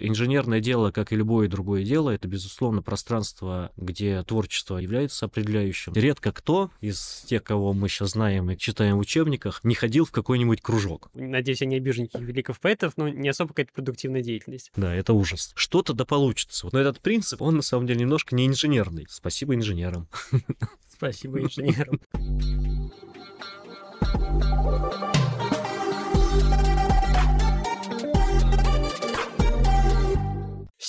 инженерное дело, как и любое другое дело, это, безусловно, пространство, где творчество является определяющим. Редко кто из тех, кого мы сейчас знаем и читаем в учебниках, не ходил в какой-нибудь кружок. Надеюсь, я не обижу никаких великих поэтов, но не особо какая-то продуктивная деятельность. Да, это ужас. Что-то да получится. Но этот принцип, он на самом деле немножко не инженерный. Спасибо инженерам. Спасибо инженерам.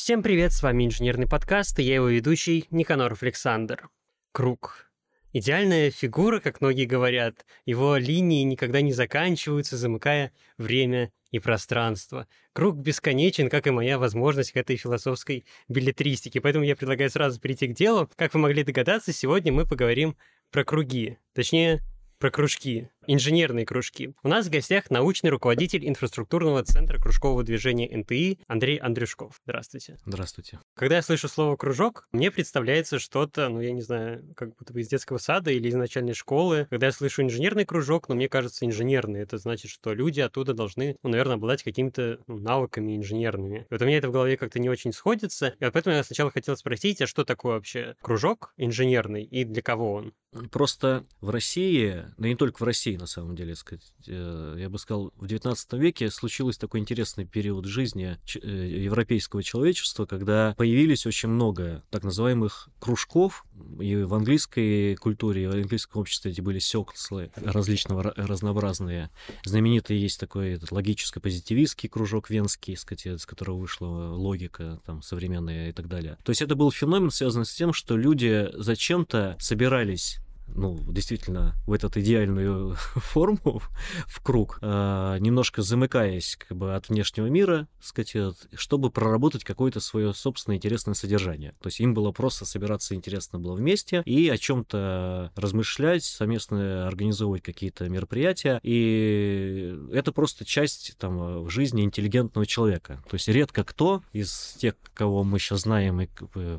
Всем привет, с вами инженерный подкаст, и я его ведущий Никаноров Александр. Круг. Идеальная фигура, как многие говорят, его линии никогда не заканчиваются, замыкая время и пространство. Круг бесконечен, как и моя возможность к этой философской билетристике, поэтому я предлагаю сразу перейти к делу. Как вы могли догадаться, сегодня мы поговорим про круги, точнее, про кружки инженерные кружки. У нас в гостях научный руководитель инфраструктурного центра кружкового движения НТИ Андрей Андрюшков. Здравствуйте. Здравствуйте. Когда я слышу слово «кружок», мне представляется что-то, ну, я не знаю, как будто бы из детского сада или из начальной школы. Когда я слышу инженерный кружок, ну, мне кажется, инженерный. Это значит, что люди оттуда должны, ну, наверное, обладать какими-то ну, навыками инженерными. И вот у меня это в голове как-то не очень сходится. И вот поэтому я сначала хотел спросить, а что такое вообще кружок инженерный и для кого он? Просто в России, да не только в России, России, на самом деле, сказать. Э, я бы сказал, в XIX веке случился такой интересный период жизни э, европейского человечества, когда появились очень много так называемых кружков, и в английской культуре, и в английском обществе эти были секслы различного, разнообразные. Знаменитый есть такой этот, логическо-позитивистский кружок венский, сказать, из которого вышла логика там, современная и так далее. То есть это был феномен, связанный с тем, что люди зачем-то собирались ну, действительно, в эту идеальную форму, в круг, а, немножко замыкаясь как бы от внешнего мира, сказать, чтобы проработать какое-то свое собственное интересное содержание. То есть им было просто собираться интересно было вместе и о чем-то размышлять, совместно организовывать какие-то мероприятия. И это просто часть там в жизни интеллигентного человека. То есть редко кто из тех, кого мы сейчас знаем и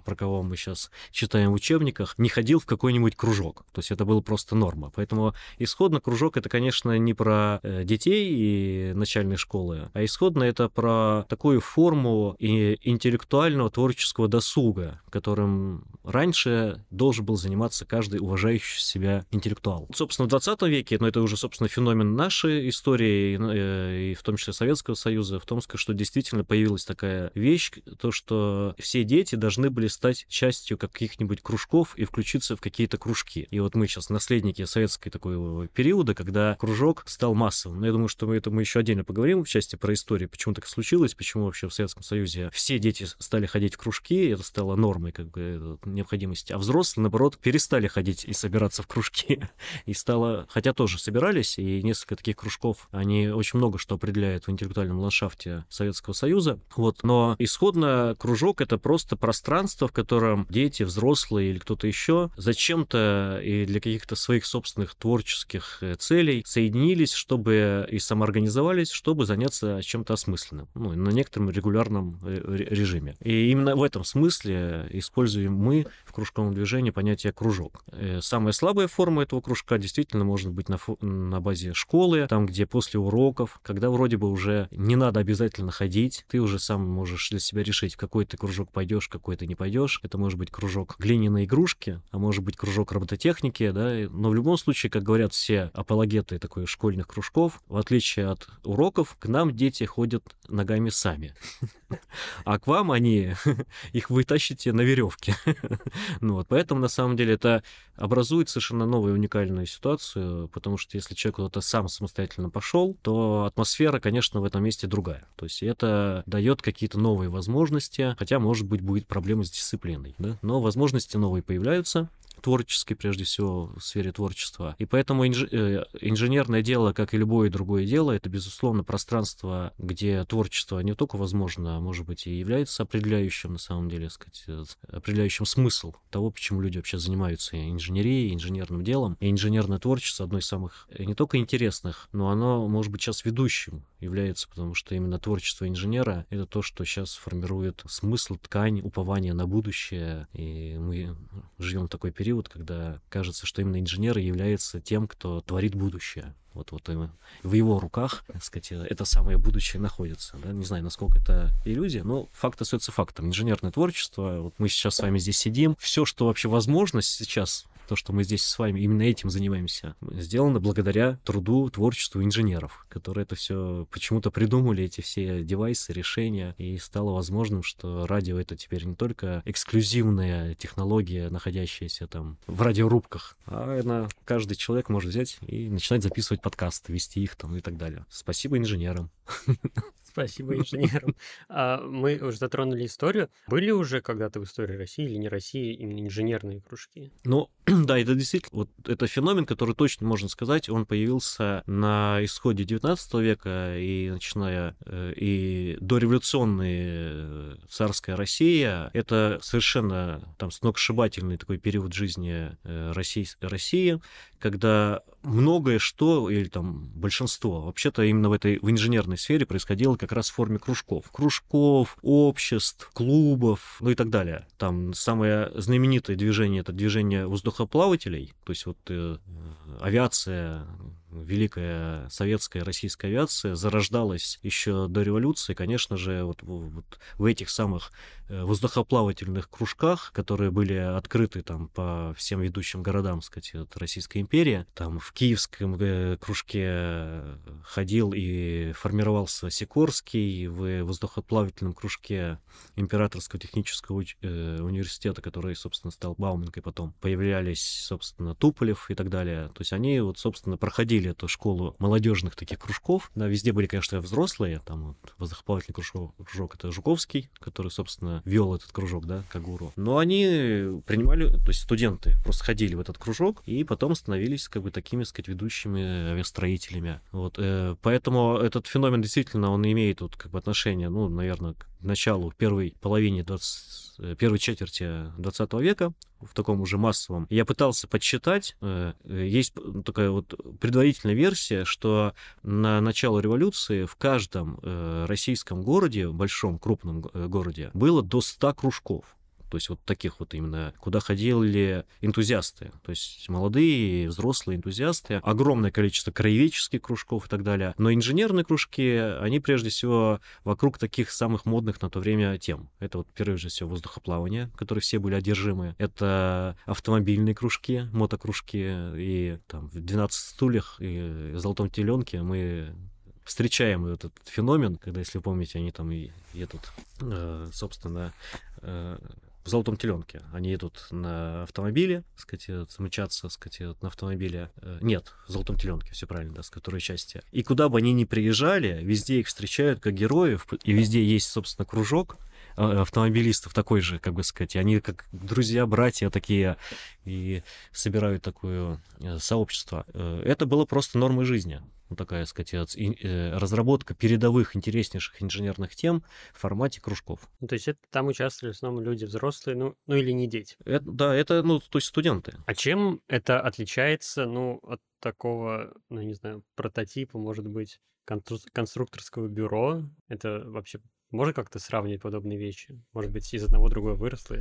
про кого мы сейчас читаем в учебниках, не ходил в какой-нибудь кружок. То есть это было просто норма. Поэтому исходно кружок это, конечно, не про э, детей и начальной школы, а исходно это про такую форму и интеллектуального творческого досуга, которым раньше должен был заниматься каждый уважающий себя интеллектуал. Собственно, в 20 веке, но это уже, собственно, феномен нашей истории, э, и в том числе Советского Союза, в том, что действительно появилась такая вещь, то, что все дети должны были стать частью каких-нибудь кружков и включиться в какие-то кружки. И вот вот мы сейчас наследники советской такой периода, когда кружок стал массовым. Но я думаю, что мы это мы еще отдельно поговорим в части про историю, почему так случилось, почему вообще в Советском Союзе все дети стали ходить в кружки, это стало нормой как бы необходимости, а взрослые, наоборот, перестали ходить и собираться в кружки. И стало, хотя тоже собирались, и несколько таких кружков, они очень много что определяют в интеллектуальном ландшафте Советского Союза. Вот. Но исходно кружок — это просто пространство, в котором дети, взрослые или кто-то еще зачем-то и для каких-то своих собственных творческих э, целей соединились, чтобы и самоорганизовались, чтобы заняться чем-то осмысленным, ну, на некотором регулярном э, режиме. И именно в этом смысле используем мы в кружковом движении понятие кружок. Э, самая слабая форма этого кружка действительно может быть на, на базе школы, там, где после уроков, когда вроде бы уже не надо обязательно ходить, ты уже сам можешь для себя решить, в какой ты кружок пойдешь, какой ты не пойдешь. Это может быть кружок глиняной игрушки, а может быть кружок робототехники, технике, да, но в любом случае, как говорят все апологеты такой школьных кружков, в отличие от уроков, к нам дети ходят ногами сами. А к вам они их вытащите на веревке. ну вот, поэтому на самом деле это образует совершенно новую уникальную ситуацию, потому что если человек куда-то сам самостоятельно пошел, то атмосфера, конечно, в этом месте другая. То есть это дает какие-то новые возможности, хотя, может быть, будет проблема с дисциплиной, да? но возможности новые появляются, творческой, прежде всего, в сфере творчества. И поэтому инж... Э, инженерное дело, как и любое другое дело, это, безусловно, пространство, где творчество не только возможно, а может быть и является определяющим, на самом деле, сказать, э, определяющим смысл того, почему люди вообще занимаются инженерией, инженерным делом. И инженерное творчество одно из самых э, не только интересных, но оно, может быть, сейчас ведущим является, потому что именно творчество инженера — это то, что сейчас формирует смысл, ткань, упование на будущее. И мы живем в такой период, период, когда кажется, что именно инженер является тем, кто творит будущее. Вот, вот в его руках, так сказать, это самое будущее находится. Да? Не знаю, насколько это иллюзия, но факт остается фактом. Инженерное творчество, вот мы сейчас с вами здесь сидим, все, что вообще возможно сейчас то, что мы здесь с вами именно этим занимаемся, сделано благодаря труду, творчеству инженеров, которые это все почему-то придумали, эти все девайсы, решения, и стало возможным, что радио это теперь не только эксклюзивная технология, находящаяся там в радиорубках, а она, каждый человек может взять и начинать записывать подкасты, вести их там и так далее. Спасибо инженерам. Спасибо инженерам. А мы уже затронули историю. Были уже когда-то в истории России или не России именно инженерные кружки? Ну, да, это действительно, вот это феномен, который точно можно сказать, он появился на исходе 19 века и начиная э, и дореволюционная э, царская Россия, это совершенно там сногсшибательный такой период жизни э, России, России когда многое что, или там большинство, вообще-то именно в этой в инженерной сфере происходило как раз в форме кружков. Кружков, обществ, клубов, ну и так далее. Там самое знаменитое движение — это движение воздухоплавателей, то есть вот э, авиация великая советская российская авиация зарождалась еще до революции, конечно же, вот, вот в этих самых э, воздухоплавательных кружках, которые были открыты там по всем ведущим городам, сказать, от Российской империи. Там в Киевском э, кружке ходил и формировался Сикорский, в воздухоплавательном кружке Императорского технического э, университета, который, собственно, стал Бауманкой потом, появлялись, собственно, Туполев и так далее. То есть они вот, собственно, проходили проходили эту школу молодежных таких кружков. Да, везде были, конечно, взрослые, там вот, воздухоплавательный кружок, кружок это Жуковский, который, собственно, вел этот кружок, да, как гуру. Но они принимали, то есть студенты просто ходили в этот кружок и потом становились как бы такими, сказать, ведущими авиастроителями. Вот, э, поэтому этот феномен действительно, он имеет вот как бы отношение, ну, наверное, к началу, первой половине 20, э, первой четверти 20 века, в таком уже массовом. Я пытался подсчитать, э, есть такая вот предварительная версия, что на начало революции в каждом э, российском городе, большом, крупном городе, было до 100 кружков то есть вот таких вот именно, куда ходили энтузиасты, то есть молодые, взрослые энтузиасты, огромное количество краеведческих кружков и так далее. Но инженерные кружки, они прежде всего вокруг таких самых модных на то время тем. Это вот прежде всего воздухоплавание, которые все были одержимы. Это автомобильные кружки, мотокружки и там в 12 стульях и золотом теленке мы встречаем этот феномен, когда, если помните, они там и едут, э, собственно, э, в «Золотом теленке». Они едут на автомобиле, сказать, мчатся, сказать, на автомобиле. Э, нет, в «Золотом теленке», все правильно, да, с которой части. И куда бы они ни приезжали, везде их встречают как героев, и везде есть, собственно, кружок, автомобилистов такой же, как бы сказать. Они как друзья, братья такие и собирают такое э, сообщество. Э, это было просто нормой жизни ну, такая, сказать, э, разработка передовых интереснейших инженерных тем в формате кружков. Ну, то есть это там участвовали в основном люди взрослые, ну, ну или не дети? Это, да, это, ну, то есть студенты. А чем это отличается, ну, от такого, ну, не знаю, прототипа, может быть, конструкторского бюро? Это вообще можно как-то сравнивать подобные вещи? Может быть, из одного другое выросло?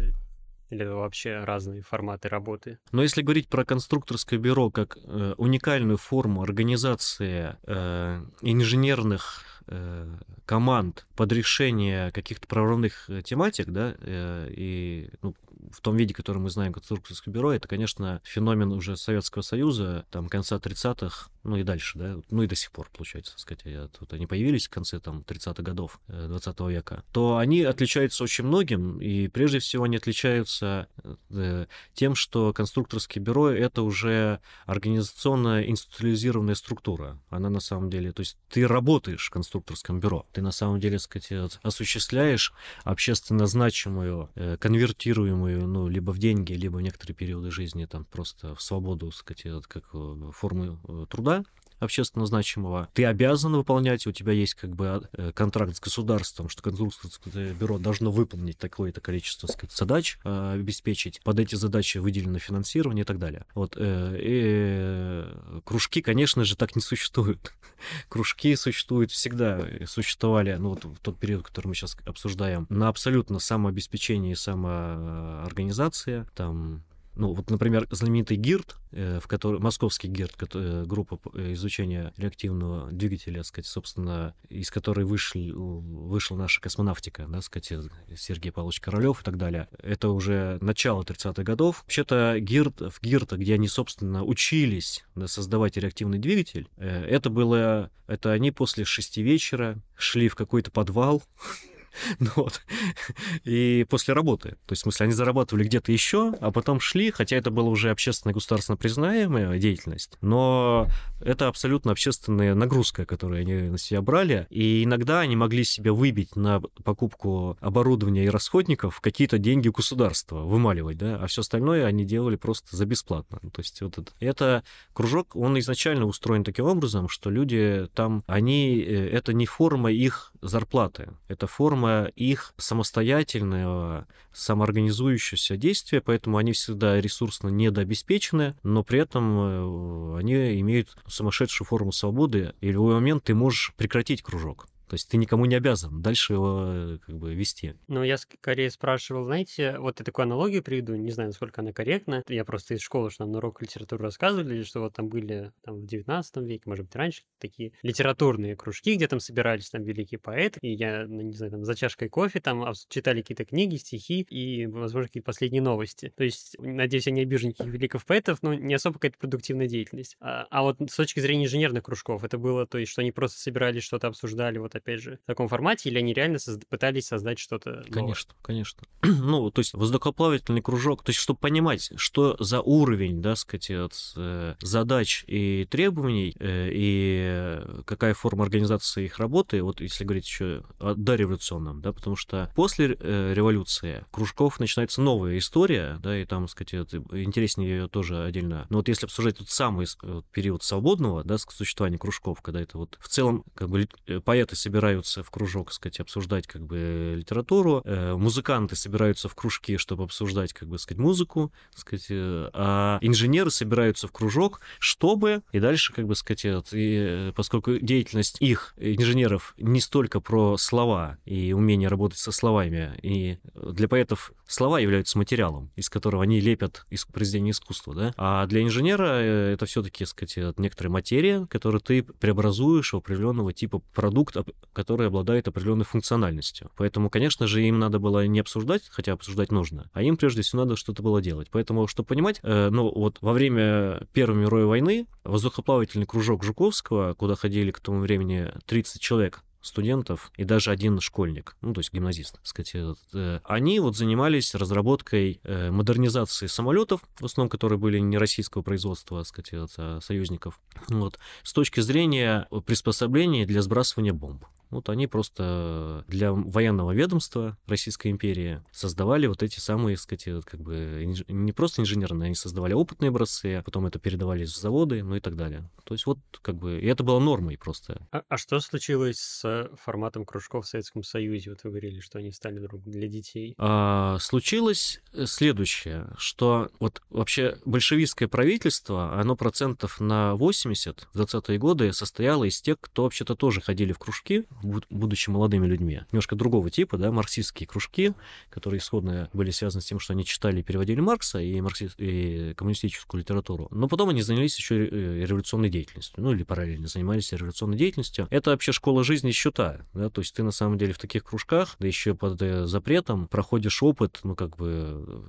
Или вообще разные форматы работы? Но если говорить про конструкторское бюро как э, уникальную форму организации э, инженерных э, команд под решение каких-то прорывных э, тематик, да, э, и ну, в том виде, который мы знаем конструкторское бюро, это, конечно, феномен уже Советского Союза, там, конца 30-х, ну и дальше, да, ну и до сих пор, получается, сказать, вот они появились в конце, там, 30-х годов 20 э, века, то они отличаются очень многим, и прежде всего они отличаются э, тем, что конструкторское бюро — это уже организационно институализированная структура. Она на самом деле, то есть ты работаешь в конструкторском бюро, ты на самом деле, сказать, осуществляешь общественно значимую, э, конвертируемую, ну, либо в деньги, либо в некоторые периоды жизни, там, просто в свободу, сказать, как формы труда, труда общественно значимого, ты обязан выполнять, у тебя есть как бы э, контракт с государством, что конструкторское бюро должно выполнить такое-то количество сказать, задач, э, обеспечить, под эти задачи выделено финансирование и так далее. Вот, э, и кружки, конечно же, так не существуют. Кружки существуют всегда, существовали, ну вот в тот период, который мы сейчас обсуждаем, на абсолютно самообеспечении и самоорганизации, там ну, вот, например, знаменитый ГИРД, э, в который, московский ГИРД, который, группа изучения реактивного двигателя, сказать, собственно, из которой вышли, вышла наша космонавтика, да, сказать, Сергей Павлович Королёв и так далее. Это уже начало 30-х годов. Вообще-то ГИРД, в ГИРД, где они, собственно, учились да, создавать реактивный двигатель, это было, это они после шести вечера шли в какой-то подвал, Ну вот. И после работы. То есть, в смысле, они зарабатывали где-то еще, а потом шли, хотя это была уже общественно государственно признаемая деятельность, но это абсолютно общественная нагрузка, которую они на себя брали, и иногда они могли себе выбить на покупку оборудования и расходников какие-то деньги государства, вымаливать, да, а все остальное они делали просто за бесплатно. То есть вот это, это кружок, он изначально устроен таким образом, что люди там, они, э, это не форма их зарплаты, это форма форма их самостоятельного, самоорганизующегося действия, поэтому они всегда ресурсно недообеспечены, но при этом э, они имеют сумасшедшую форму свободы, и в любой момент ты можешь прекратить кружок. То есть ты никому не обязан дальше его э, как бы вести. Ну, я скорее спрашивал, знаете, вот я такую аналогию приведу, не знаю, насколько она корректна. Я просто из школы, что нам на урок литературы рассказывали, что вот там были там, в 19 веке, может быть, раньше, такие литературные кружки, где там собирались там великие поэты, и я, ну, не знаю, там за чашкой кофе там читали какие-то книги, стихи и, возможно, какие-то последние новости. То есть, надеюсь, я не обижу никаких великих поэтов, но не особо какая-то продуктивная деятельность. А, а вот с точки зрения инженерных кружков, это было, то есть, что они просто собирались, что-то обсуждали, вот опять же, в таком формате, или они реально созда- пытались создать что-то Конечно, конечно. ну, то есть воздухоплавательный кружок, то есть чтобы понимать, что за уровень, да, сказать, от, э, задач и требований, э, и какая форма организации их работы, вот если говорить еще о дореволюционном, да, потому что после э, революции кружков начинается новая история, да, и там, сказать, интереснее ее тоже отдельно. Но вот если обсуждать тот самый э, период свободного, да, существования кружков, когда это вот в целом как бы э, поэты собираются собираются в кружок, сказать, обсуждать как бы литературу, э, музыканты собираются в кружки, чтобы обсуждать, как бы сказать, музыку, сказать, э, а инженеры собираются в кружок, чтобы и дальше, как бы сказать, и, э, поскольку деятельность их инженеров не столько про слова и умение работать со словами, и для поэтов слова являются материалом, из которого они лепят из произведения искусства, да, а для инженера это все-таки, сказать, некоторая материя, которую ты преобразуешь в определенного типа продукт, которые обладают определенной функциональностью. Поэтому, конечно же, им надо было не обсуждать, хотя обсуждать нужно, а им прежде всего надо что-то было делать. Поэтому, чтобы понимать, э, ну вот во время Первой мировой войны воздухоплавательный кружок Жуковского, куда ходили к тому времени 30 человек, студентов и даже один школьник, ну, то есть гимназист, сказать, э, они вот занимались разработкой э, модернизации самолетов, в основном, которые были не российского производства, сказать, а союзников, вот, с точки зрения приспособления для сбрасывания бомб. Вот они просто для военного ведомства Российской империи создавали вот эти самые, так сказать, как бы не просто инженерные, они создавали опытные образцы, а потом это передавались в заводы, ну и так далее. То есть вот как бы, и это было нормой просто. А, а что случилось с форматом кружков в Советском Союзе? Вот вы говорили, что они стали друг для детей. А, случилось следующее, что вот вообще большевистское правительство, оно процентов на 80 в 20-е годы состояло из тех, кто вообще-то тоже ходили в кружки, будучи молодыми людьми. Немножко другого типа, да, марксистские кружки, которые исходно были связаны с тем, что они читали и переводили Маркса и, маркси... и коммунистическую литературу. Но потом они занялись еще э, революционной деятельностью, ну или параллельно занимались революционной деятельностью. Это вообще школа жизни счета, да, то есть ты на самом деле в таких кружках, да еще под э, запретом, проходишь опыт, ну как бы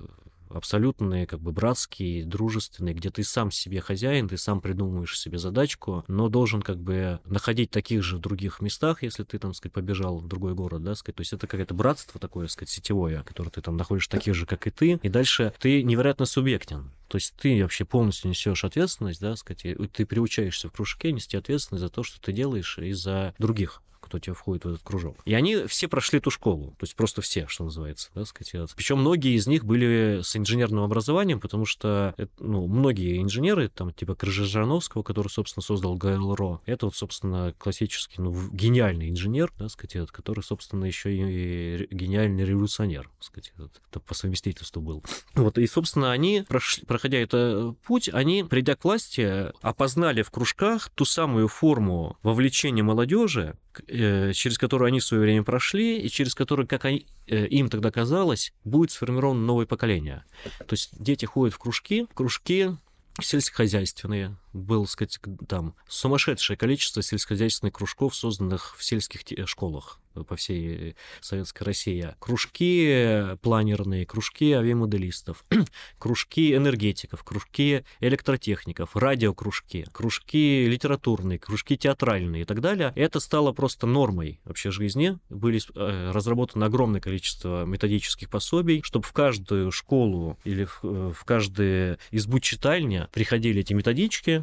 абсолютные, как бы братские, дружественные, где ты сам себе хозяин, ты сам придумываешь себе задачку, но должен как бы находить таких же в других местах, если ты там, сказать, побежал в другой город, да, сказать, то есть это какое-то братство такое, сказать, сетевое, которое ты там находишь таких же, как и ты, и дальше ты невероятно субъектен. То есть ты вообще полностью несешь ответственность, да, сказать, и ты приучаешься в кружке нести ответственность за то, что ты делаешь, и за других кто тебе входит в этот кружок. И они все прошли эту школу, то есть просто все, что называется, да, сказать. Причем многие из них были с инженерным образованием, потому что, ну, многие инженеры, там, типа Крыжижановского, который, собственно, создал ГЛРО, это вот, собственно, классический, ну, гениальный инженер, да, сказать, который, собственно, еще и гениальный революционер, сказать, это по совместительству был. Вот, и, собственно, они, прошли, проходя этот путь, они, придя к власти, опознали в кружках ту самую форму вовлечения молодежи, через которую они в свое время прошли, и через которую, как они, э, им тогда казалось, будет сформировано новое поколение. То есть дети ходят в кружки, кружки сельскохозяйственные, было, сказать, там сумасшедшее количество сельскохозяйственных кружков, созданных в сельских школах по всей Советской России. Кружки планерные, кружки авиамоделистов, кружки энергетиков, кружки электротехников, радиокружки, кружки литературные, кружки театральные и так далее. Это стало просто нормой вообще жизни. Были э, разработано огромное количество методических пособий, чтобы в каждую школу или в, э, в каждую избу читальня приходили эти методички,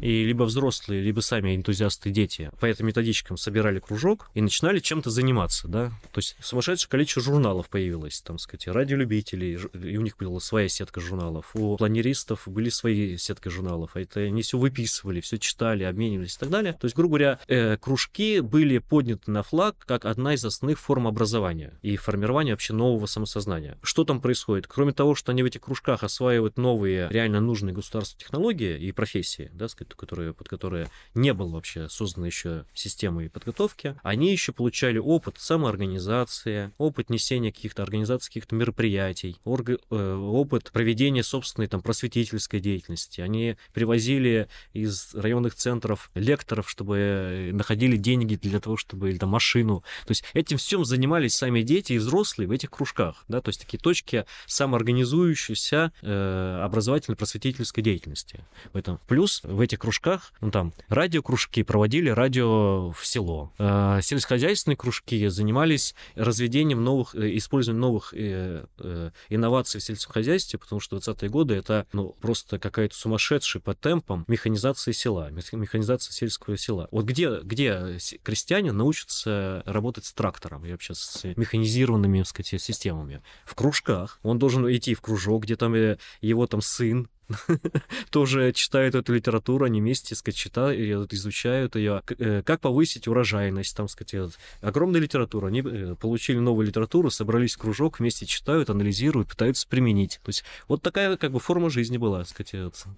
и либо взрослые, либо сами энтузиасты дети по этим методичкам собирали кружок и начинали чем-то заниматься, да. То есть сумасшедшее количество журналов появилось, там, сказать, радиолюбителей, и у них была своя сетка журналов. У планеристов были свои сетки журналов, а это они все выписывали, все читали, обменивались и так далее. То есть, грубо говоря, э, кружки были подняты на флаг как одна из основных форм образования и формирования вообще нового самосознания. Что там происходит? Кроме того, что они в этих кружках осваивают новые, реально нужные государству технологии и профессии, да, сказать, которые, под которые не было вообще создана еще системы подготовки, они еще получали опыт самоорганизации, опыт несения каких-то организаций, каких-то мероприятий, орг... Э, опыт проведения собственной там просветительской деятельности. Они привозили из районных центров лекторов, чтобы находили деньги для того, чтобы или там машину. То есть этим всем занимались сами дети и взрослые в этих кружках, да, то есть такие точки самоорганизующейся э, образовательно-просветительской деятельности. В этом плюс в этих кружках, ну там, радиокружки проводили радио в село. Э, сельскохозяйственные кружки занимались разведением новых, э, использованием новых э, э, инноваций в сельском хозяйстве, потому что 20-е годы это ну, просто какая-то сумасшедшая по темпам механизация села, механизация сельского села. Вот где, где крестьяне научатся работать с трактором и вообще с механизированными, так сказать, системами? В кружках. Он должен идти в кружок, где там э, его там сын тоже читают эту литературу, они вместе, сказать, читают, изучают ее. Э, как повысить урожайность, там, сказать, огромная литература. Они э, получили новую литературу, собрались в кружок, вместе читают, анализируют, пытаются применить. То есть вот такая как бы форма жизни была, сказать.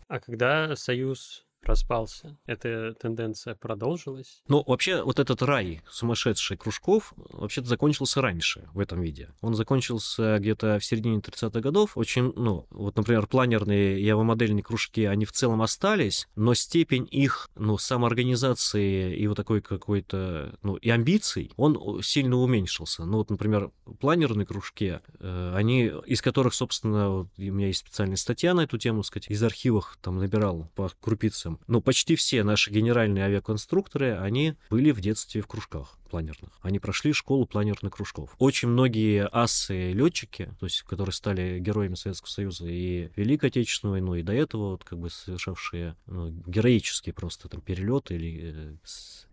А когда Союз распался. Эта тенденция продолжилась. Ну, вообще, вот этот рай сумасшедший кружков вообще-то закончился раньше в этом виде. Он закончился где-то в середине 30-х годов. Очень, ну, вот, например, планерные и авомодельные кружки, они в целом остались, но степень их, ну, самоорганизации и вот такой какой-то, ну, и амбиций, он сильно уменьшился. Ну, вот, например, планерные кружки, э, они, из которых, собственно, вот, у меня есть специальная статья на эту тему, сказать, из архивов там набирал по крупицам ну, почти все наши генеральные авиаконструкторы, они были в детстве в кружках планерных. Они прошли школу планерных кружков. Очень многие асы летчики, то есть которые стали героями Советского Союза и Великой Отечественной войну, и до этого вот как бы совершавшие ну, героические просто там перелеты или э,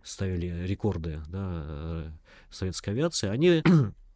ставили рекорды да, э, советской авиации, они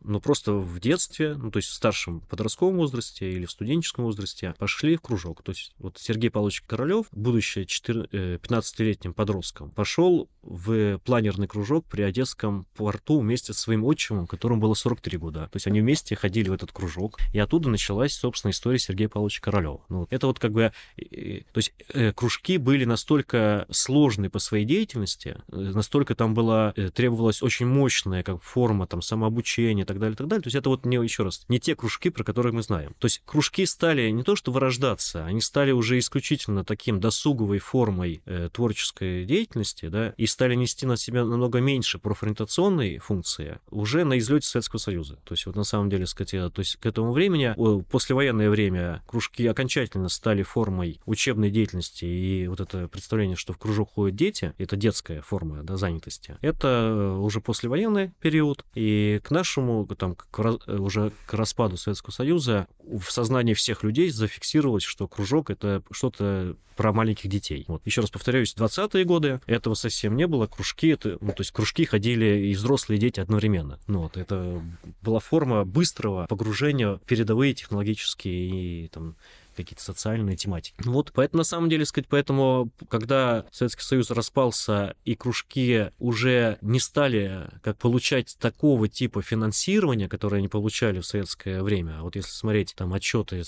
ну, просто в детстве, ну, то есть в старшем подростковом возрасте или в студенческом возрасте пошли в кружок. То есть вот Сергей Павлович Королёв, будучи 15-летним э, подростком, пошел в планерный кружок при Одесском порту вместе со своим отчимом, которому было 43 года. То есть они вместе ходили в этот кружок, и оттуда началась, собственно, история Сергея Павловича Королёва. Ну, это вот как бы... То есть э, кружки были настолько сложны по своей деятельности, э, настолько там была, требовалась очень мощная как форма там самообучения, так далее, так далее. То есть это вот не, еще раз, не те кружки, про которые мы знаем. То есть кружки стали не то что вырождаться, они стали уже исключительно таким досуговой формой э, творческой деятельности, да, и стали нести на себя намного меньше профориентационной функции уже на излете Советского Союза. То есть вот на самом деле, сказать, то есть к этому времени, послевоенное время, кружки окончательно стали формой учебной деятельности, и вот это представление, что в кружок ходят дети, это детская форма да, занятости, это э, уже послевоенный период, и к нашему там, к, э, уже к распаду Советского Союза в сознании всех людей зафиксировалось, что кружок — это что-то про маленьких детей. Вот. Еще раз повторяюсь, 20-е годы этого совсем не было. Кружки, это, ну, то есть кружки ходили и взрослые, и дети одновременно. Ну, вот, это была форма быстрого погружения в передовые технологические и там, какие-то социальные тематики. Вот, поэтому на самом деле, сказать, поэтому, когда Советский Союз распался и кружки уже не стали как получать такого типа финансирования, которое они получали в советское время, а вот если смотреть там отчеты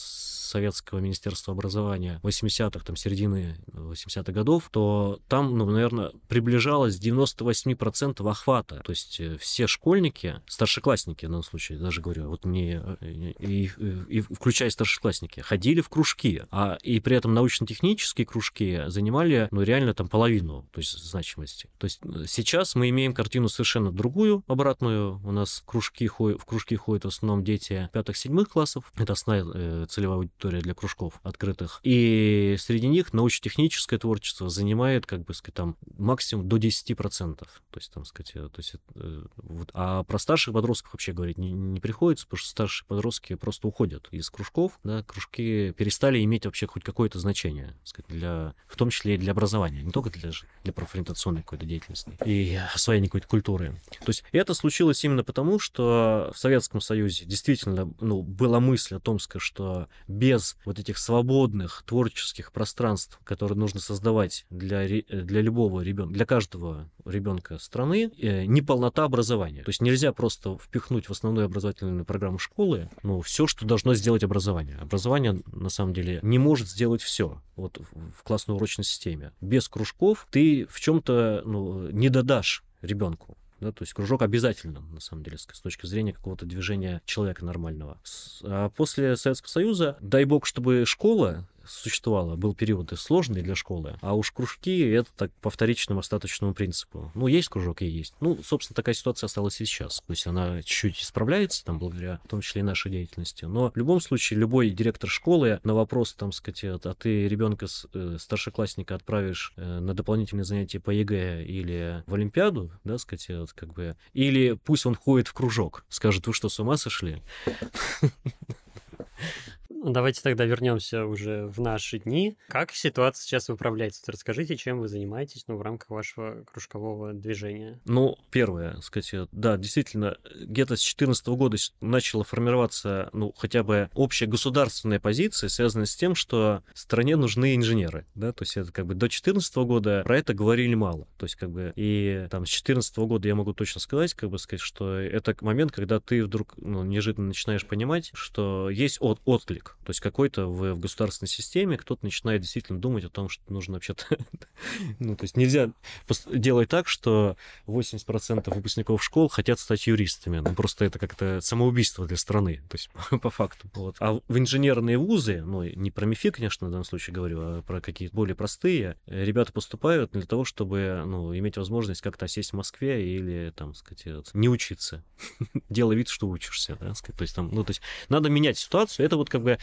Советского Министерства образования 80-х, там, середины 80-х годов, то там, ну, наверное, приближалось 98% охвата. То есть э, все школьники, старшеклассники, в данном случае, даже говорю, вот мне, э, и, и, и включая старшеклассники, ходили в кружки, а и при этом научно-технические кружки занимали, ну, реально там половину, то есть значимости. То есть э, сейчас мы имеем картину совершенно другую, обратную. У нас кружки ходят, в кружки ходят в основном дети пятых-седьмых классов. Это основная целевая аудитория для кружков открытых. И среди них научно-техническое творчество занимает, как бы сказать, там максимум до 10%. То есть, там, сказать, то есть, э, вот. А про старших подростков вообще говорить не, не приходится, потому что старшие подростки просто уходят из кружков, да, кружки перестали иметь вообще хоть какое-то значение, сказать, для, в том числе и для образования, не только для, для профориентационной какой-то деятельности и освоения какой-то культуры. То есть это случилось именно потому, что в Советском Союзе действительно ну, была мысль о том, что без вот этих свободных творческих пространств, которые нужно создавать для, для любого ребенка, для каждого ребенка страны, э, неполнота образования. То есть нельзя просто впихнуть в основную образовательную программу школы ну, все, что должно сделать образование. Образование, на самом деле, не может сделать все вот в классной урочной системе. Без кружков ты в чем-то ну, не додашь ребенку. Да, то есть кружок обязательно, на самом деле, с точки зрения какого-то движения человека нормального. А после Советского Союза, дай бог, чтобы школа существовало. Был период сложный для школы, а уж кружки — это так по вторичному остаточному принципу. Ну, есть кружок и есть. Ну, собственно, такая ситуация осталась и сейчас. То есть она чуть-чуть исправляется, там, благодаря, в том числе и нашей деятельности. Но в любом случае, любой директор школы на вопрос, там, сказать, а ты ребенка э, старшеклассника отправишь э, на дополнительные занятия по ЕГЭ или в Олимпиаду, да, сказать, вот, как бы, или пусть он ходит в кружок, скажет, вы что, с ума сошли? Давайте тогда вернемся уже в наши дни. Как ситуация сейчас выправляется? Расскажите, чем вы занимаетесь ну, в рамках вашего кружкового движения. Ну, первое, сказать, да, действительно, где-то с 2014 года начала формироваться, ну, хотя бы общая государственная позиция, связанная с тем, что стране нужны инженеры, да, то есть это как бы до 2014 года про это говорили мало, то есть как бы и там с 2014 года я могу точно сказать, как бы сказать, что это момент, когда ты вдруг ну, неожиданно начинаешь понимать, что есть от отклик то есть какой-то в, в государственной системе кто-то начинает действительно думать о том, что нужно вообще-то... ну, то есть нельзя делать так, что 80% выпускников школ хотят стать юристами. Ну, просто это как-то самоубийство для страны, то есть по факту. Вот. А в инженерные вузы, ну, не про МИФИ, конечно, в данном случае говорю, а про какие-то более простые, э, ребята поступают для того, чтобы, ну, иметь возможность как-то сесть в Москве или, там, сказать, не учиться. Делай вид, что учишься, да, сказать. То есть там, ну, то есть надо менять ситуацию. Это вот как бы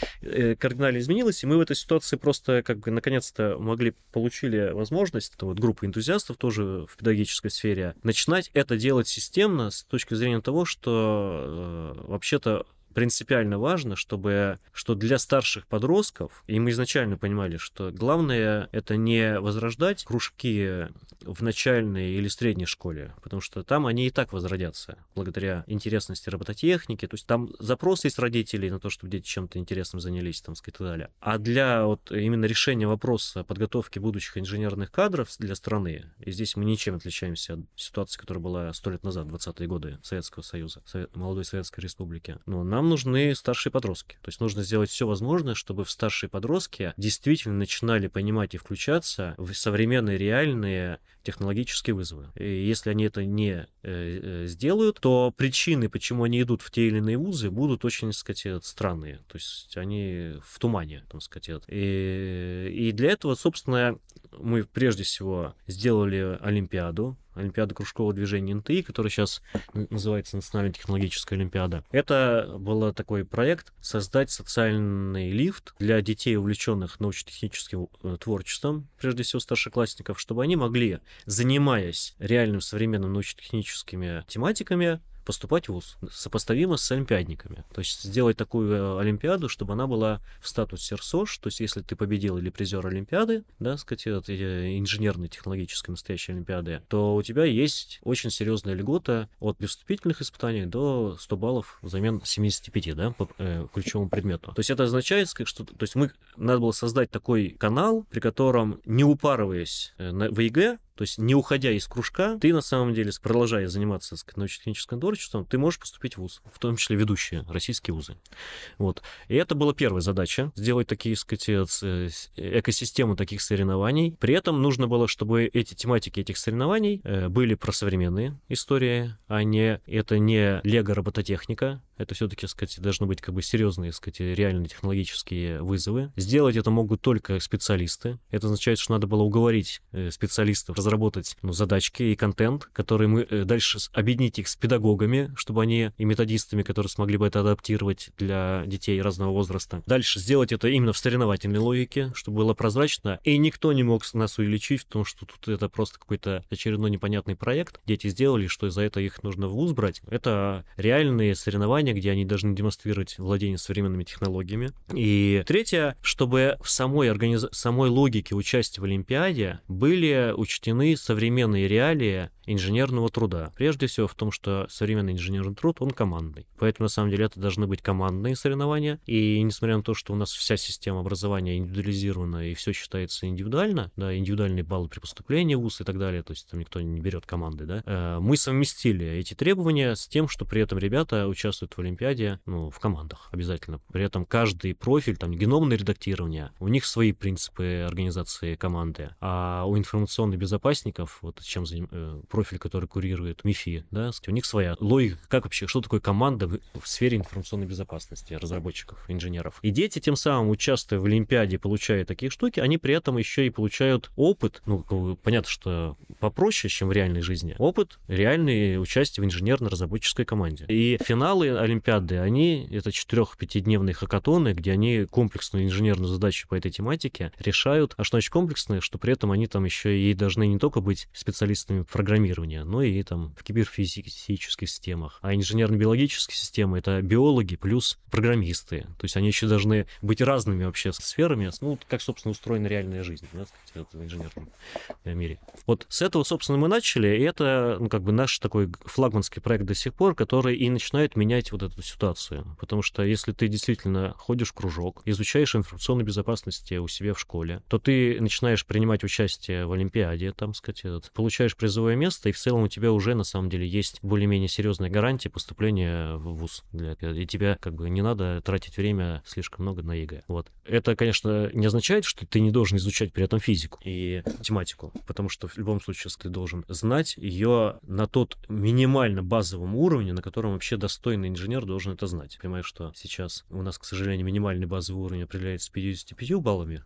кардинально изменилось, и мы в этой ситуации просто как бы наконец-то могли, получили возможность, это вот группа энтузиастов тоже в педагогической сфере, начинать это делать системно с точки зрения того, что э, вообще-то принципиально важно, чтобы, что для старших подростков, и мы изначально понимали, что главное это не возрождать кружки в начальной или средней школе, потому что там они и так возродятся благодаря интересности робототехники, то есть там запрос есть родителей на то, чтобы дети чем-то интересным занялись, там, сказать, и так далее. А для вот именно решения вопроса подготовки будущих инженерных кадров для страны, и здесь мы ничем отличаемся от ситуации, которая была сто лет назад, 20-е годы Советского Союза, молодой Советской Республики, но нам нужны старшие подростки. То есть нужно сделать все возможное, чтобы в старшие подростки действительно начинали понимать и включаться в современные реальные технологические вызовы. И если они это не э, э, сделают, то причины, почему они идут в те или иные вузы, будут очень, так сказать, странные. То есть они в тумане, так сказать. И, и для этого, собственно, мы прежде всего сделали Олимпиаду, Олимпиада кружкового движения НТИ, которая сейчас называется Национальная технологическая Олимпиада. Это был такой проект создать социальный лифт для детей, увлеченных научно-техническим э, творчеством, прежде всего старшеклассников, чтобы они могли, занимаясь реальным современным научно-техническими тематиками, поступать в ВУЗ сопоставимо с олимпиадниками. То есть сделать такую э, олимпиаду, чтобы она была в статусе РСОШ, то есть если ты победил или призер олимпиады, да, сказать, э, инженерной, технологической настоящей олимпиады, то у тебя есть очень серьезная льгота от вступительных испытаний до 100 баллов взамен 75, да, по э, ключевому предмету. То есть это означает, что, то есть мы, надо было создать такой канал, при котором, не упарываясь э, на, в ЕГЭ, то есть не уходя из кружка, ты на самом деле, продолжая заниматься научно-техническим творчеством, ты можешь поступить в ВУЗ, в том числе ведущие российские вузы. Вот. И это была первая задача, сделать такие, сказать, э, экосистему таких соревнований. При этом нужно было, чтобы эти тематики этих соревнований э, были про современные истории, а не это не лего-робототехника, это все-таки, сказать, должны быть как бы серьезные, сказать, реальные технологические вызовы. Сделать это могут только специалисты. Это означает, что надо было уговорить э, специалистов разработать ну, задачки и контент, которые мы э, дальше объединить их с педагогами, чтобы они и методистами, которые смогли бы это адаптировать для детей разного возраста. Дальше сделать это именно в соревновательной логике, чтобы было прозрачно, и никто не мог нас увеличить в том, что тут это просто какой-то очередной непонятный проект. Дети сделали, что за это их нужно в ВУЗ брать. Это реальные соревнования, где они должны демонстрировать владение современными технологиями. И третье, чтобы в самой, организ... самой логике участия в Олимпиаде были учтены современные реалии инженерного труда. Прежде всего в том, что современный инженерный труд, он командный. Поэтому, на самом деле, это должны быть командные соревнования. И несмотря на то, что у нас вся система образования индивидуализирована и все считается индивидуально, да, индивидуальные баллы при поступлении в ВУЗ и так далее, то есть там никто не берет команды, да, э, мы совместили эти требования с тем, что при этом ребята участвуют в Олимпиаде, ну, в командах обязательно. При этом каждый профиль, там, геномное редактирование, у них свои принципы организации команды, а у информационных безопасников, вот чем заним, э, профиль, который курирует МИФИ, да, у них своя логика, как вообще, что такое команда в, в сфере информационной безопасности разработчиков, инженеров. И дети, тем самым, участвуя в Олимпиаде, получая такие штуки, они при этом еще и получают опыт, ну, понятно, что попроще, чем в реальной жизни, опыт реальный участие в инженерно-разработческой команде. И финалы Олимпиады, они, это четырех-пятидневные хакатоны, где они комплексную инженерную задачу по этой тематике решают. А что значит комплексные? Что при этом они там еще и должны не только быть специалистами программирования, программирования, но и там в киберфизических системах. А инженерно-биологические системы — это биологи плюс программисты. То есть они еще должны быть разными вообще сферами, ну, как, собственно, устроена реальная жизнь, да, сказать, в инженерном мире. Вот с этого, собственно, мы начали, и это, ну, как бы наш такой флагманский проект до сих пор, который и начинает менять вот эту ситуацию. Потому что если ты действительно ходишь в кружок, изучаешь информационную безопасность у себя в школе, то ты начинаешь принимать участие в Олимпиаде, там, сказать, получаешь призовое место, место, и в целом у тебя уже на самом деле есть более-менее серьезная гарантия поступления в ВУЗ. Для, и тебе как бы не надо тратить время слишком много на ЕГЭ. Вот. Это, конечно, не означает, что ты не должен изучать при этом физику и математику, потому что в любом случае ты должен знать ее на тот минимально базовом уровне, на котором вообще достойный инженер должен это знать. Понимаешь, что сейчас у нас, к сожалению, минимальный базовый уровень определяется 55 баллами,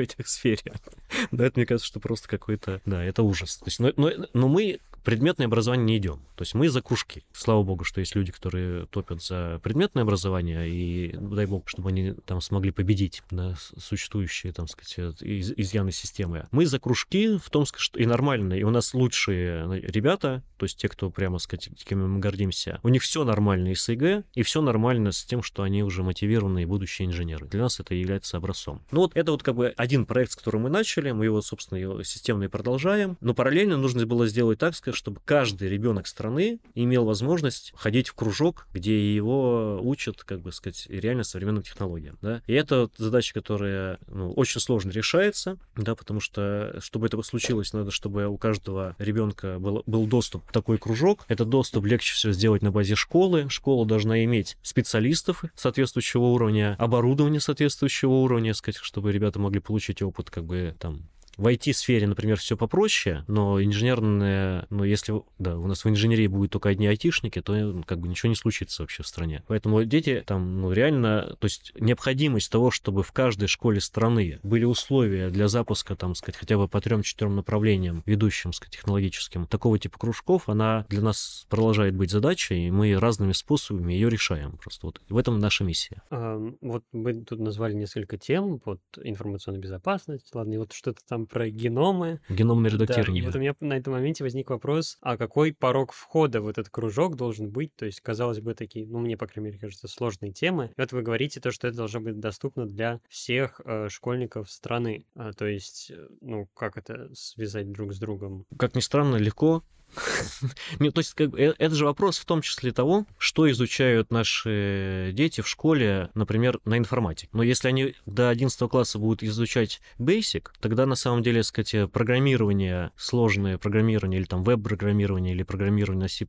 этих сфере. Да, это мне кажется, что просто какой-то... Да, это ужас. То есть, но, но, но мы предметное образование не идем. То есть мы за кружки. Слава богу, что есть люди, которые топят за предметное образование, и дай бог, чтобы они там смогли победить на существующие, там сказать, из, изъяны системы. Мы за кружки в том, что и нормально, и у нас лучшие ребята, то есть те, кто прямо, сказать, кем мы гордимся, у них все нормально и с ЕГЭ, и все нормально с тем, что они уже мотивированные будущие инженеры. Для нас это является образцом. Ну вот это вот как бы один проект, с которым мы начали, мы его, собственно, его системно и продолжаем, но параллельно нужно было сделать так, чтобы каждый ребенок страны имел возможность ходить в кружок, где его учат, как бы сказать, реально современным технологиям. Да? И это задача, которая ну, очень сложно решается, да, потому что, чтобы это случилось, надо, чтобы у каждого ребенка был, был доступ в такой кружок. Этот доступ легче всего сделать на базе школы. Школа должна иметь специалистов соответствующего уровня, оборудование соответствующего уровня, сказать, чтобы ребята могли получить опыт как бы там в IT-сфере, например, все попроще, но инженерная, ну, если да, у нас в инженерии будут только одни айтишники, то ну, как бы ничего не случится вообще в стране. Поэтому дети там, ну, реально, то есть необходимость того, чтобы в каждой школе страны были условия для запуска, там, сказать, хотя бы по трем-четырем направлениям, ведущим, сказать, технологическим, такого типа кружков, она для нас продолжает быть задачей, и мы разными способами ее решаем. Просто вот в этом наша миссия. А, вот мы тут назвали несколько тем, вот информационная безопасность, ладно, и вот что-то там про геномы. Геномное редактирование. Да, и вот у меня на этом моменте возник вопрос, а какой порог входа в этот кружок должен быть? То есть, казалось бы, такие, ну, мне, по крайней мере, кажется, сложные темы. И вот вы говорите то, что это должно быть доступно для всех э, школьников страны. А, то есть, э, ну, как это связать друг с другом? Как ни странно, легко. Нет, то есть как, э, это же вопрос в том числе того, что изучают наши дети в школе, например, на информатике. Но если они до 11 класса будут изучать Basic, тогда на самом деле, сказать, программирование, сложное программирование или там веб-программирование или программирование на C++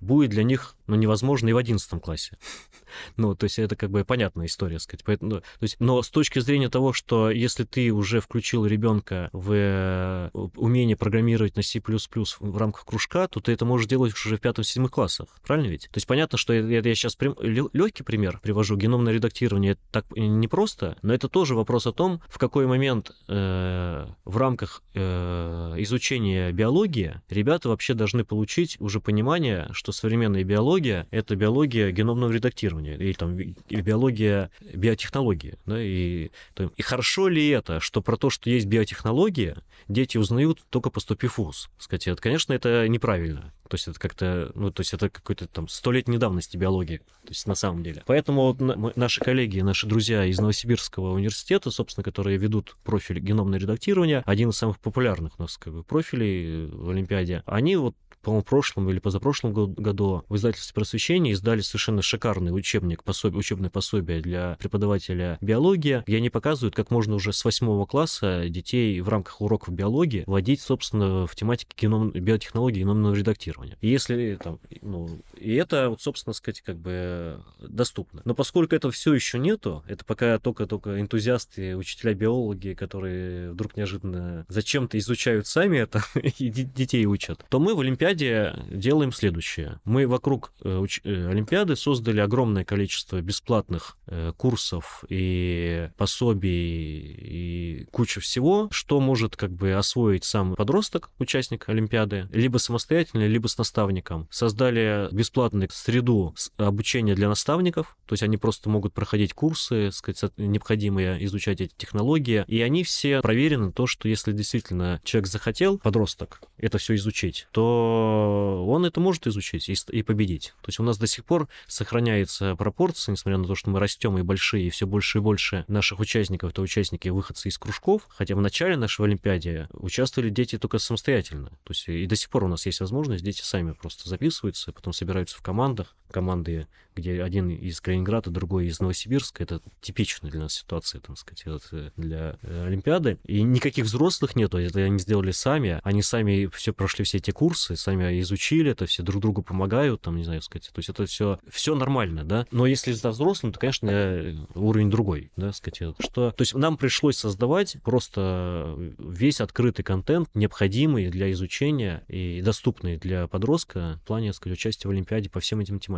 будет для них ну, невозможно и в 11 классе. ну, то есть это как бы понятная история, сказать. Поэтому, ну, то есть, но с точки зрения того, что если ты уже включил ребенка в э, умение программировать на C++ в рамках кружка, то ты это можешь делать уже в пятом-седьмых классах. Правильно ведь? То есть понятно, что это я сейчас прям, легкий пример привожу. Геномное редактирование это так непросто, но это тоже вопрос о том, в какой момент э, в рамках э, изучения биологии ребята вообще должны получить уже понимание, что современная биология — это биология геномного редактирования, или там биология биотехнологии. Да, и, там, и хорошо ли это, что про то, что есть биотехнология, дети узнают только поступив в ВУЗ? Сказать, это, конечно, это неправильно. То есть это как-то, ну, то есть это какой-то там столетней давности биологии, то есть на самом деле. Поэтому вот наши коллеги, наши друзья из Новосибирского университета, собственно, которые ведут профиль геномное редактирование, один из самых популярных у нас как бы, профилей в Олимпиаде, они вот по-моему, прошлом или позапрошлом году в издательстве просвещения издали совершенно шикарный учебник, пособие, учебное пособие для преподавателя биологии, где они показывают, как можно уже с восьмого класса детей в рамках уроков биологии вводить, собственно, в тематике геном, биотехнологии геномного редактирования. И если там, ну, и это, вот, собственно сказать, как бы доступно. Но поскольку этого все еще нету, это пока только-только энтузиасты, учителя биологии, которые вдруг неожиданно зачем-то изучают сами это и детей учат, то мы в Олимпиаде Олимпиаде делаем следующее. Мы вокруг э, э, Олимпиады создали огромное количество бесплатных э, курсов и пособий и кучу всего, что может как бы освоить сам подросток, участник Олимпиады, либо самостоятельно, либо с наставником. Создали бесплатную среду обучения для наставников, то есть они просто могут проходить курсы, сказать, необходимые изучать эти технологии, и они все проверены то, что если действительно человек захотел, подросток, это все изучить, то он это может изучить и, победить. То есть у нас до сих пор сохраняется пропорция, несмотря на то, что мы растем и большие, и все больше и больше наших участников это участники выходцы из кружков, хотя в начале нашей Олимпиады участвовали дети только самостоятельно. То есть и до сих пор у нас есть возможность, дети сами просто записываются, потом собираются в командах, команды, где один из Калининграда, другой из Новосибирска. Это типичная для нас ситуация, так сказать, э, для э, Олимпиады. И никаких взрослых нету, это они сделали сами. Они сами все прошли все эти курсы, сами изучили это, все друг другу помогают, там, не знаю, сказать. То есть это все, все нормально, да. Но если за взрослым, то, конечно, уровень другой, да, сказать. Что, то есть нам пришлось создавать просто весь открытый контент, необходимый для изучения и доступный для подростка в плане, сказать, участия в Олимпиаде по всем этим тематикам.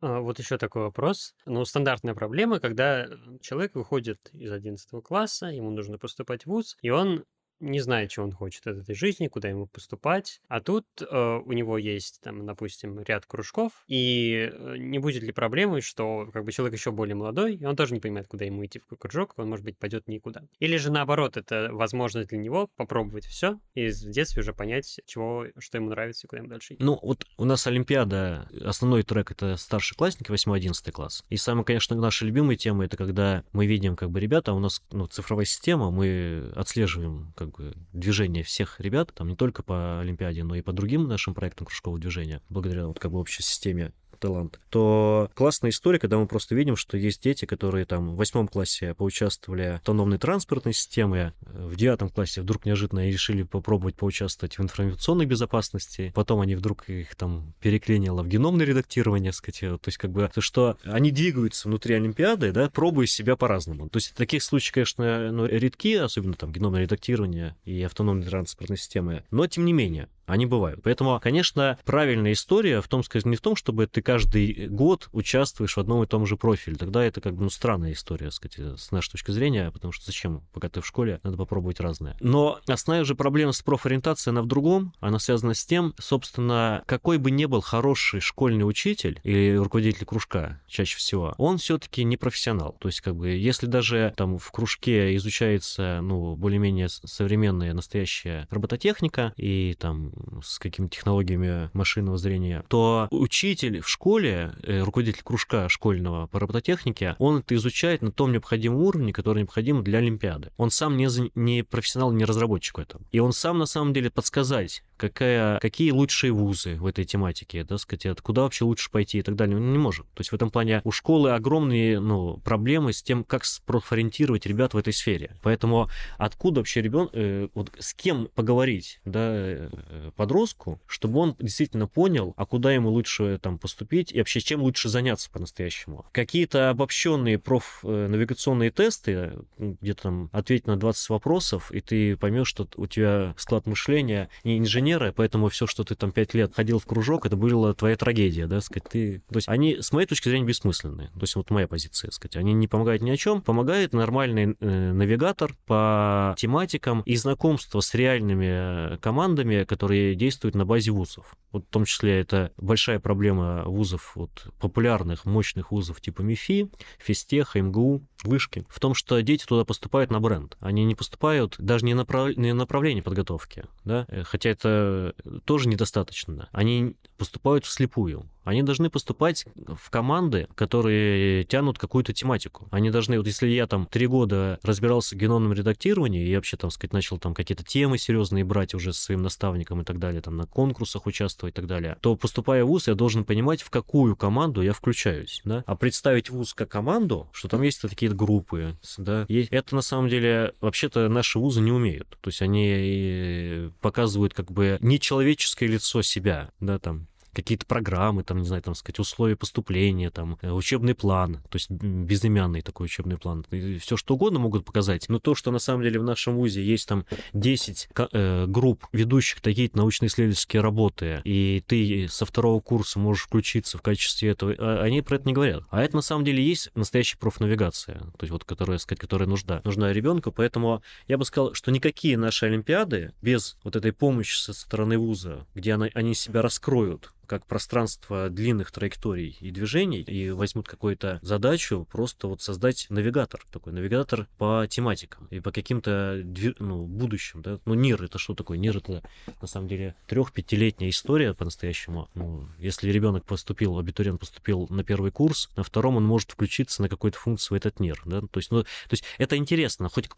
А, вот еще такой вопрос. Ну, стандартная проблема, когда человек выходит из 11 класса, ему нужно поступать в ВУЗ, и он не знает, чего он хочет от этой жизни, куда ему поступать. А тут э, у него есть, там, допустим, ряд кружков, и э, не будет ли проблемы, что как бы человек еще более молодой, и он тоже не понимает, куда ему идти в какой кружок, он, может быть, пойдет никуда. Или же наоборот, это возможность для него попробовать все и в детстве уже понять, чего, что ему нравится и куда ему дальше идти. Ну, вот у нас Олимпиада, основной трек это старшеклассники, 8-11 класс. И самая, конечно, наша любимая тема это когда мы видим, как бы, ребята, у нас ну, цифровая система, мы отслеживаем, как как бы движение всех ребят, там не только по Олимпиаде, но и по другим нашим проектам кружкового движения, благодаря вот как бы общей системе талант, то классная история, когда мы просто видим, что есть дети, которые там в восьмом классе поучаствовали в автономной транспортной системе, в девятом классе вдруг неожиданно решили попробовать поучаствовать в информационной безопасности, потом они вдруг их там переклинило в геномное редактирование, сказать, то есть как бы, то, что они двигаются внутри Олимпиады, да, пробуя себя по-разному. То есть таких случаев, конечно, ну, редки, особенно там геномное редактирование и автономной транспортной системы, но тем не менее, Они бывают. Поэтому, конечно, правильная история в том, сказать, не в том, чтобы ты каждый год участвуешь в одном и том же профиле. Тогда это как бы ну, странная история, сказать, с нашей точки зрения, потому что зачем, пока ты в школе, надо попробовать разное. Но основная же проблема с профориентацией, она в другом. Она связана с тем, собственно, какой бы ни был хороший школьный учитель или руководитель кружка, чаще всего, он все-таки не профессионал. То есть, как бы, если даже там в кружке изучается, ну, более-менее современная настоящая робототехника и там с какими-то технологиями машинного зрения, то учитель в школе, э, руководитель кружка школьного по робототехнике, он это изучает на том необходимом уровне, который необходим для Олимпиады. Он сам не, не профессионал, не разработчик в этом. И он сам, на самом деле, подсказать, какая, какие лучшие вузы в этой тематике, да, сказать, куда вообще лучше пойти и так далее, он не может. То есть в этом плане у школы огромные ну, проблемы с тем, как профориентировать ребят в этой сфере. Поэтому откуда вообще ребенок, э, вот с кем поговорить, да, э, подростку, чтобы он действительно понял, а куда ему лучше там поступить и вообще чем лучше заняться по-настоящему. Какие-то обобщенные профнавигационные тесты, где-то там ответить на 20 вопросов, и ты поймешь, что у тебя склад мышления не инженер инженера, поэтому все, что ты там пять лет ходил в кружок, это была твоя трагедия, да, сказать, ты... То есть они, с моей точки зрения, бессмысленные. То есть вот моя позиция, сказать, они не помогают ни о чем. Помогает нормальный э, навигатор по тематикам и знакомство с реальными э, командами, которые действуют на базе вузов. Вот в том числе это большая проблема вузов, вот, популярных, мощных вузов типа МИФИ, Физтеха, МГУ, Вышки, в том, что дети туда поступают на бренд. Они не поступают даже не на, направ... не направление подготовки, да, э, хотя это тоже недостаточно. Они поступают вслепую. Они должны поступать в команды, которые тянут какую-то тематику. Они должны, вот если я там три года разбирался в геномном редактировании и вообще, там сказать, начал там какие-то темы серьезные брать уже с своим наставником и так далее, там на конкурсах участвовать и так далее, то поступая в ВУЗ, я должен понимать, в какую команду я включаюсь, да. А представить ВУЗ как команду, что там есть такие группы, да, это на самом деле вообще-то наши вузы не умеют. То есть они показывают как бы нечеловеческое лицо себя, да, там, какие-то программы, там, не знаю, там, сказать, условия поступления, там, э, учебный план, то есть безымянный такой учебный план. Все что угодно могут показать, но то, что на самом деле в нашем ВУЗе есть там 10 э, групп, ведущих такие научно-исследовательские работы, и ты со второго курса можешь включиться в качестве этого, а, они про это не говорят. А это на самом деле есть настоящая профнавигация, то есть вот которая, сказать, которая нужна, нужна ребенку, поэтому я бы сказал, что никакие наши олимпиады без вот этой помощи со стороны вуза, где она, они себя раскроют, как пространство длинных траекторий и движений, и возьмут какую-то задачу просто вот создать навигатор, такой навигатор по тематикам и по каким-то ну, будущим, да. Ну, НИР это что такое? НИР это на самом деле трех-пятилетняя история по-настоящему. Ну, если ребенок поступил, абитуриент поступил на первый курс, на втором он может включиться на какую-то функцию в этот НИР, да. То есть, ну, то есть это интересно, хоть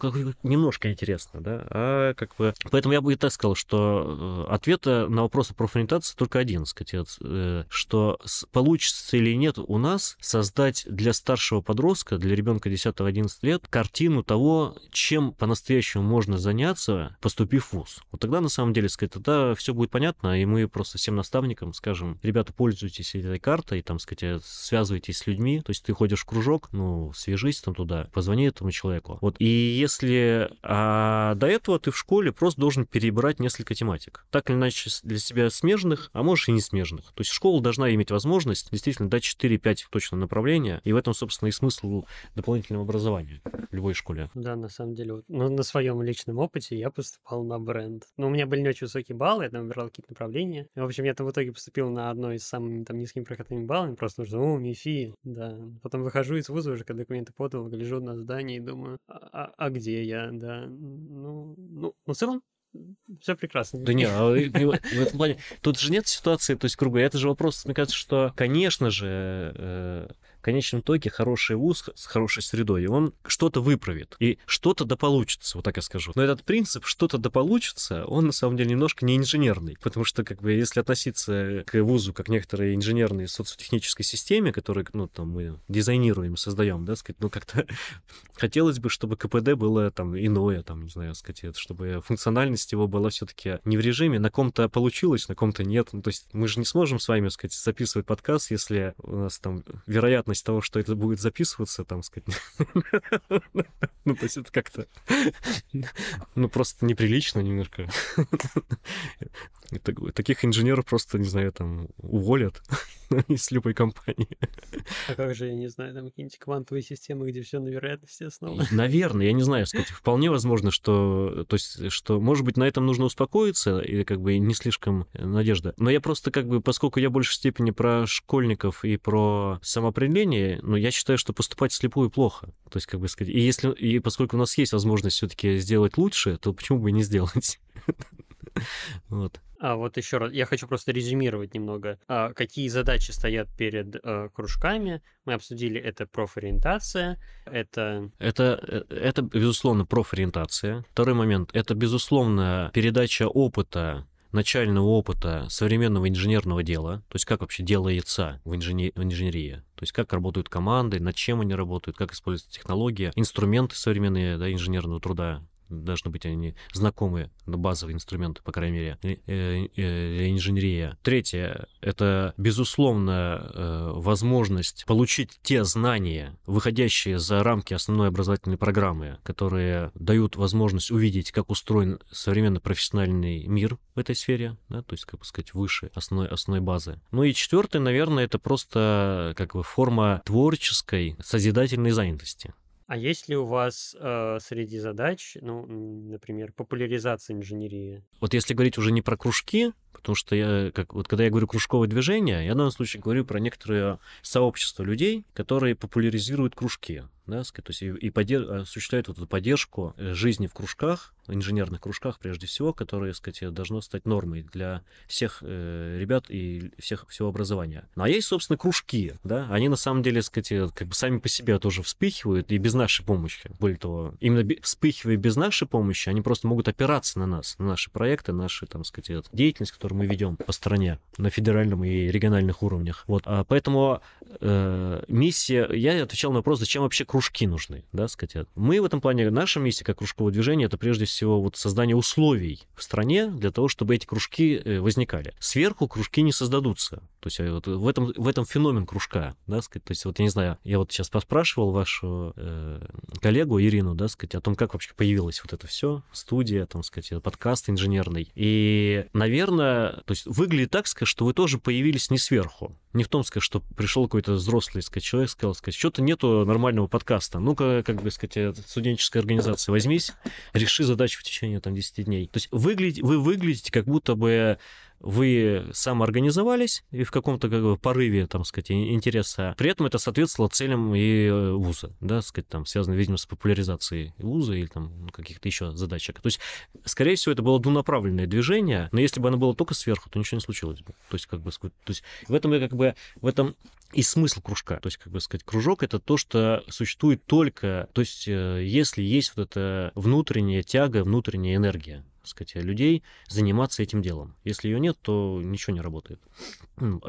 немножко интересно, да, а как бы... Поэтому я бы и так сказал, что э, ответа на вопросы профориентации только один, сказать, отец, э, что получится или нет у нас создать для старшего подростка, для ребенка 10-11 лет, картину того, чем по-настоящему можно заняться, поступив в ВУЗ. Вот тогда, на самом деле, сказать, тогда все будет понятно, и мы просто всем наставникам скажем, ребята, пользуйтесь этой картой, там, сказать, связывайтесь с людьми, то есть ты ходишь в кружок, ну, свяжись там туда, позвони этому человеку. Вот, и если а до этого ты в школе просто должен перебрать несколько тематик. Так или иначе для себя смежных, а можешь и не смежных смежных. То есть школа должна иметь возможность действительно дать 4-5 точно направления, и в этом, собственно, и смысл дополнительного образования в любой школе. Да, на самом деле, вот, ну, на своем личном опыте я поступал на бренд. Но у меня были не очень высокие баллы, я там выбирал какие-то направления. И, в общем, я там в итоге поступил на одно из самых там низкими проходными баллами, просто нужно, о, МИФИ, да. Потом выхожу из вуза уже, когда документы подал, гляжу на здание и думаю, а, а, а где я, да. Ну, ну, ну, в целом, все прекрасно. Да не, а в этом плане, тут же нет ситуации, то есть, говоря, это же вопрос, мне кажется, что, конечно же, э, конечном итоге хороший вуз с хорошей средой, и он что-то выправит, и что-то да получится, вот так я скажу. Но этот принцип «что-то да получится», он на самом деле немножко не инженерный, потому что, как бы, если относиться к вузу как некоторой инженерной социотехнической системе, которую, ну, там, мы дизайнируем, создаем, да, сказать, ну, как-то хотелось бы, чтобы КПД было там иное, там, не знаю, сказать, чтобы функциональность его была все-таки не в режиме, на ком-то получилось, на ком-то нет. Ну, то есть мы же не сможем с вами, сказать, записывать подкаст, если у нас там вероятно вероятность того, что это будет записываться, там, сказать, ну, то есть это как-то, ну, просто неприлично немножко. Таких инженеров просто, не знаю, там уволят из любой компании. А как же, я не знаю, там какие-нибудь квантовые системы, где все на вероятности основано? Наверное, я не знаю, сказать, вполне возможно, что, то есть, что, может быть, на этом нужно успокоиться, и как бы не слишком надежда. Но я просто как бы, поскольку я в большей степени про школьников и про самоопределение, ну, я считаю, что поступать слепую плохо. То есть, как бы сказать, и если, и поскольку у нас есть возможность все-таки сделать лучше, то почему бы не сделать? Вот. А вот еще раз, я хочу просто резюмировать немного, а, какие задачи стоят перед а, кружками. Мы обсудили это профориентация, это... Это, э, это безусловно, профориентация. Второй момент, это, безусловно, передача опыта начального опыта современного инженерного дела, то есть как вообще делается в, инженер... в инженерии, то есть как работают команды, над чем они работают, как используются технологии, инструменты современные да, инженерного труда, должны быть они знакомые, базовые инструменты, по крайней мере, э, э, инженерия. Третье — это, безусловно, э, возможность получить те знания, выходящие за рамки основной образовательной программы, которые дают возможность увидеть, как устроен современный профессиональный мир в этой сфере, да, то есть, как бы сказать, выше основной, основной базы. Ну и четвертое, наверное, это просто как бы форма творческой, созидательной занятости. А есть ли у вас э, среди задач, ну, например, популяризация инженерии? Вот если говорить уже не про кружки, потому что я, как вот когда я говорю кружковое движение, я в данном случае говорю про некоторые сообщества людей, которые популяризируют кружки да, то есть и, и подер... осуществляет вот эту поддержку э, жизни в кружках, инженерных кружках прежде всего, которые, сказать, должно стать нормой для всех э, ребят и всех всего образования. Ну, а есть, собственно, кружки, да, они на самом деле, сказать, как бы сами по себе тоже вспыхивают и без нашей помощи. Более того, именно вспыхивая без нашей помощи, они просто могут опираться на нас, на наши проекты, наши, там, сказать, деятельность, которую мы ведем по стране на федеральном и региональных уровнях. Вот, а поэтому э, миссия, я отвечал на вопрос, зачем вообще кружки нужны, да, сказать. Мы в этом плане, наша миссия как кружковое движение, это прежде всего вот создание условий в стране для того, чтобы эти кружки э, возникали. Сверху кружки не создадутся. То есть э, вот в этом, в этом феномен кружка, да, сказать. То есть вот я не знаю, я вот сейчас поспрашивал вашу э, коллегу Ирину, да, сказать, о том, как вообще появилось вот это все, студия, там, сказать, подкаст инженерный. И, наверное, то есть выглядит так, сказать, что вы тоже появились не сверху. Не в том, сказать, что пришел какой-то взрослый сказать, человек, сказал, сказать, что-то нету нормального подкаста. Ну-ка, как бы сказать, студенческая организация, возьмись, реши задачу в течение там 10 дней. То есть выглядите, вы выглядите как будто бы вы самоорганизовались и в каком-то как бы, порыве, там, сказать, интереса. При этом это соответствовало целям и э, вуза, да, сказать, там, связано, видимо, с популяризацией вуза или там каких-то еще задачек. То есть, скорее всего, это было двунаправленное движение, но если бы оно было только сверху, то ничего не случилось бы. То есть, как бы, то есть, в этом как бы, в этом и смысл кружка. То есть, как бы сказать, кружок это то, что существует только, то есть, э, если есть вот эта внутренняя тяга, внутренняя энергия сказать, людей заниматься этим делом. Если ее нет, то ничего не работает.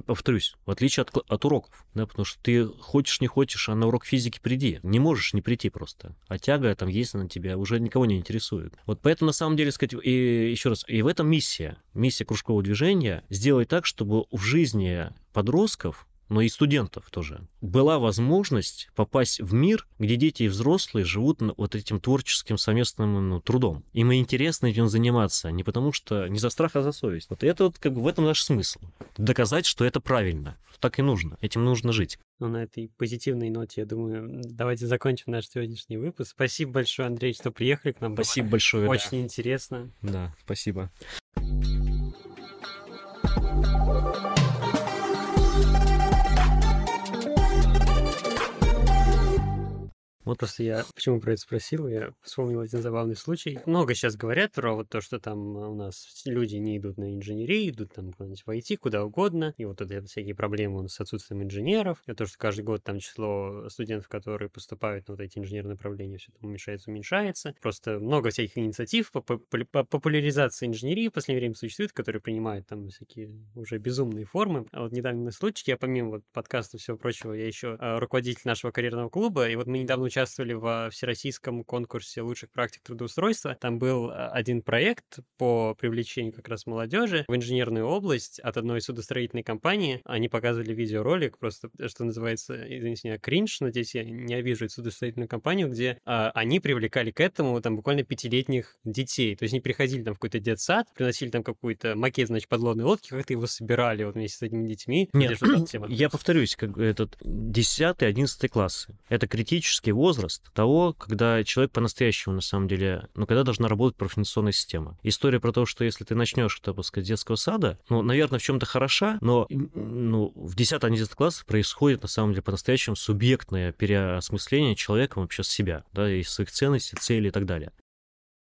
Повторюсь, в отличие от, от уроков, да, потому что ты хочешь, не хочешь, а на урок физики приди. Не можешь не прийти просто. А тяга там есть на тебя, уже никого не интересует. Вот поэтому, на самом деле, сказать, и еще раз, и в этом миссия, миссия кружкового движения сделать так, чтобы в жизни подростков но и студентов тоже, была возможность попасть в мир, где дети и взрослые живут вот этим творческим совместным ну, трудом. Им интересно этим заниматься, не потому что не за страх, а за совесть. Вот это вот как бы в этом наш смысл. Доказать, что это правильно. Так и нужно. Этим нужно жить. Ну, на этой позитивной ноте, я думаю, давайте закончим наш сегодняшний выпуск. Спасибо большое, Андрей, что приехали к нам. Спасибо Было большое. Очень да. интересно. Да, спасибо. Вот просто я почему про это спросил, я вспомнил один забавный случай. Много сейчас говорят про вот то, что там у нас люди не идут на инженерию, идут там куда-нибудь в IT, куда угодно, и вот это всякие проблемы с отсутствием инженеров, и то, что каждый год там число студентов, которые поступают на вот эти инженерные направления, все это уменьшается, уменьшается. Просто много всяких инициатив по, по, по популяризации инженерии в последнее время существует, которые принимают там всякие уже безумные формы. А вот недавно случай, я помимо вот подкаста и всего прочего, я еще а, руководитель нашего карьерного клуба, и вот мы недавно участвовали участвовали во всероссийском конкурсе лучших практик трудоустройства. Там был а, один проект по привлечению как раз молодежи в инженерную область от одной судостроительной компании. Они показывали видеоролик, просто, что называется, извините меня, кринж, надеюсь, я не обижу эту судостроительную компанию, где а, они привлекали к этому там буквально пятилетних детей. То есть они приходили там в какой-то детсад, приносили там какой-то макет, значит, подлодной лодки, как-то его собирали вот вместе с этими детьми. Нет, я повторюсь, как этот 10-11 классы. Это критический возраст того, когда человек по-настоящему, на самом деле, ну, когда должна работать профинансионная система. История про то, что если ты начнешь, так сказать, детского сада, ну, наверное, в чем-то хороша, но ну, в 10-11 классах происходит, на самом деле, по-настоящему субъектное переосмысление человека вообще себя, да, и своих ценностей, целей и так далее.